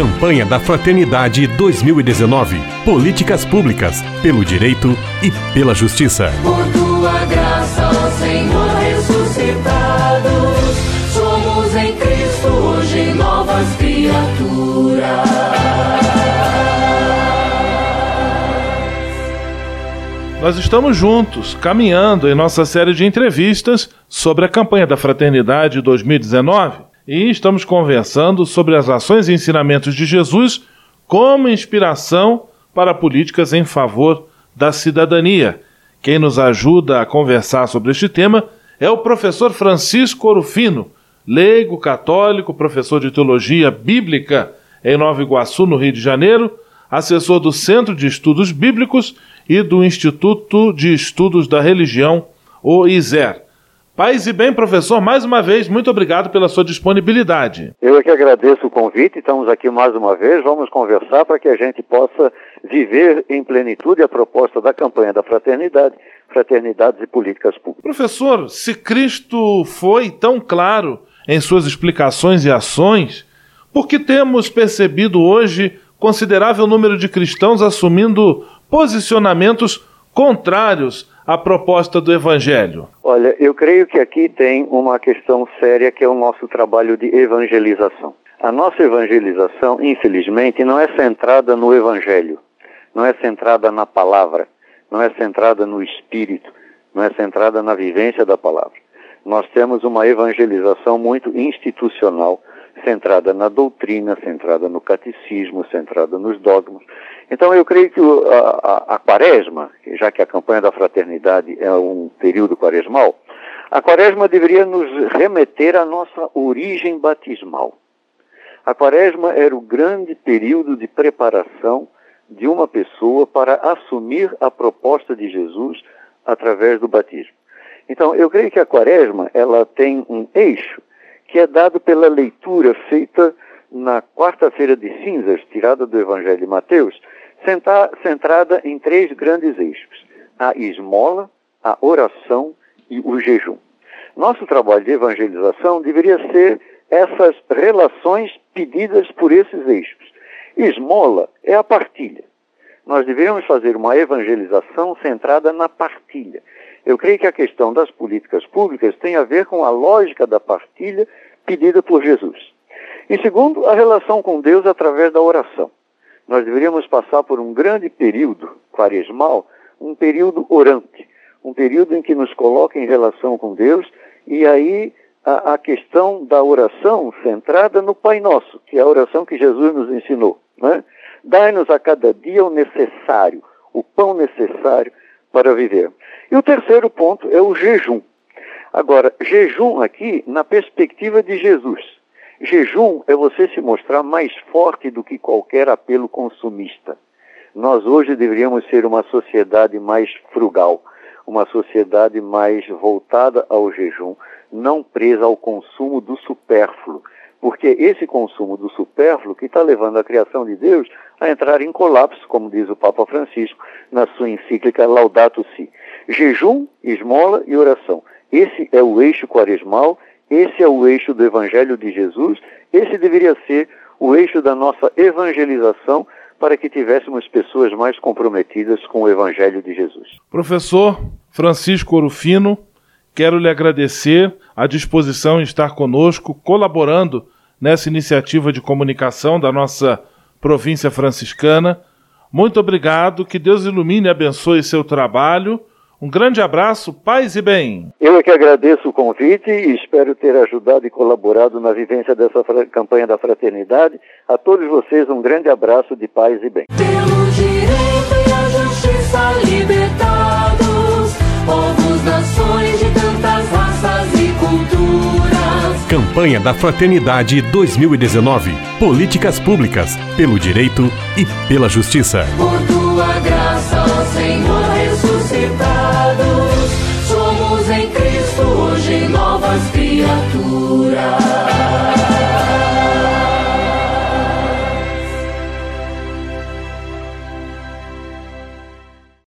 Campanha da Fraternidade 2019. Políticas públicas pelo direito e pela justiça. Por tua graça, ó Senhor ressuscitado, somos em Cristo hoje novas criaturas. Nós estamos juntos, caminhando em nossa série de entrevistas sobre a campanha da Fraternidade 2019 e estamos conversando sobre as ações e ensinamentos de Jesus como inspiração para políticas em favor da cidadania. Quem nos ajuda a conversar sobre este tema é o professor Francisco Orufino, leigo católico, professor de teologia bíblica em Nova Iguaçu, no Rio de Janeiro, assessor do Centro de Estudos Bíblicos e do Instituto de Estudos da Religião, o ISER. Paz e bem, professor, mais uma vez, muito obrigado pela sua disponibilidade. Eu é que agradeço o convite, estamos aqui mais uma vez, vamos conversar para que a gente possa viver em plenitude a proposta da campanha da fraternidade, fraternidades e políticas públicas. Professor, se Cristo foi tão claro em suas explicações e ações, por que temos percebido hoje considerável número de cristãos assumindo posicionamentos contrários à proposta do Evangelho? Olha, eu creio que aqui tem uma questão séria que é o nosso trabalho de evangelização. A nossa evangelização, infelizmente, não é centrada no Evangelho, não é centrada na palavra, não é centrada no Espírito, não é centrada na vivência da palavra. Nós temos uma evangelização muito institucional, centrada na doutrina, centrada no catecismo, centrada nos dogmas. Então eu creio que a, a, a, quaresma, já que a campanha da fraternidade é um período quaresmal, a quaresma deveria nos remeter à nossa origem batismal. A quaresma era o grande período de preparação de uma pessoa para assumir a proposta de Jesus através do batismo. Então, eu creio que a quaresma, ela tem um eixo que é dado pela leitura feita na quarta-feira de cinzas, tirada do Evangelho de Mateus, centrada em três grandes eixos: a esmola, a oração e o jejum. Nosso trabalho de evangelização deveria ser essas relações pedidas por esses eixos. Esmola é a partilha. Nós deveríamos fazer uma evangelização centrada na partilha. Eu creio que a questão das políticas públicas tem a ver com a lógica da partilha pedida por Jesus. E segundo, a relação com Deus através da oração. Nós deveríamos passar por um grande período quaresmal, um período orante, um período em que nos coloca em relação com Deus e aí a, a questão da oração centrada no Pai Nosso, que é a oração que Jesus nos ensinou. Né? Dai-nos a cada dia o necessário, o pão necessário para viver. E o terceiro ponto é o jejum. Agora, jejum aqui na perspectiva de Jesus. Jejum é você se mostrar mais forte do que qualquer apelo consumista. Nós hoje deveríamos ser uma sociedade mais frugal, uma sociedade mais voltada ao jejum, não presa ao consumo do supérfluo, porque esse consumo do supérfluo que está levando a criação de Deus a entrar em colapso, como diz o Papa Francisco na sua encíclica Laudato Si. Jejum, esmola e oração. Esse é o eixo quaresmal, esse é o eixo do Evangelho de Jesus, esse deveria ser o eixo da nossa evangelização para que tivéssemos pessoas mais comprometidas com o Evangelho de Jesus. Professor Francisco Orufino, quero lhe agradecer a disposição em estar conosco, colaborando nessa iniciativa de comunicação da nossa província franciscana. Muito obrigado, que Deus ilumine e abençoe seu trabalho um grande abraço, paz e bem. Eu é que agradeço o convite e espero ter ajudado e colaborado na vivência dessa campanha da fraternidade. A todos vocês um grande abraço de paz e bem. Pelo direito e a justiça libertados, Campanha da Fraternidade 2019. Políticas públicas pelo direito e pela justiça. Por tua graça, ó Senhor, ressuscitados, somos em Cristo hoje novas criaturas.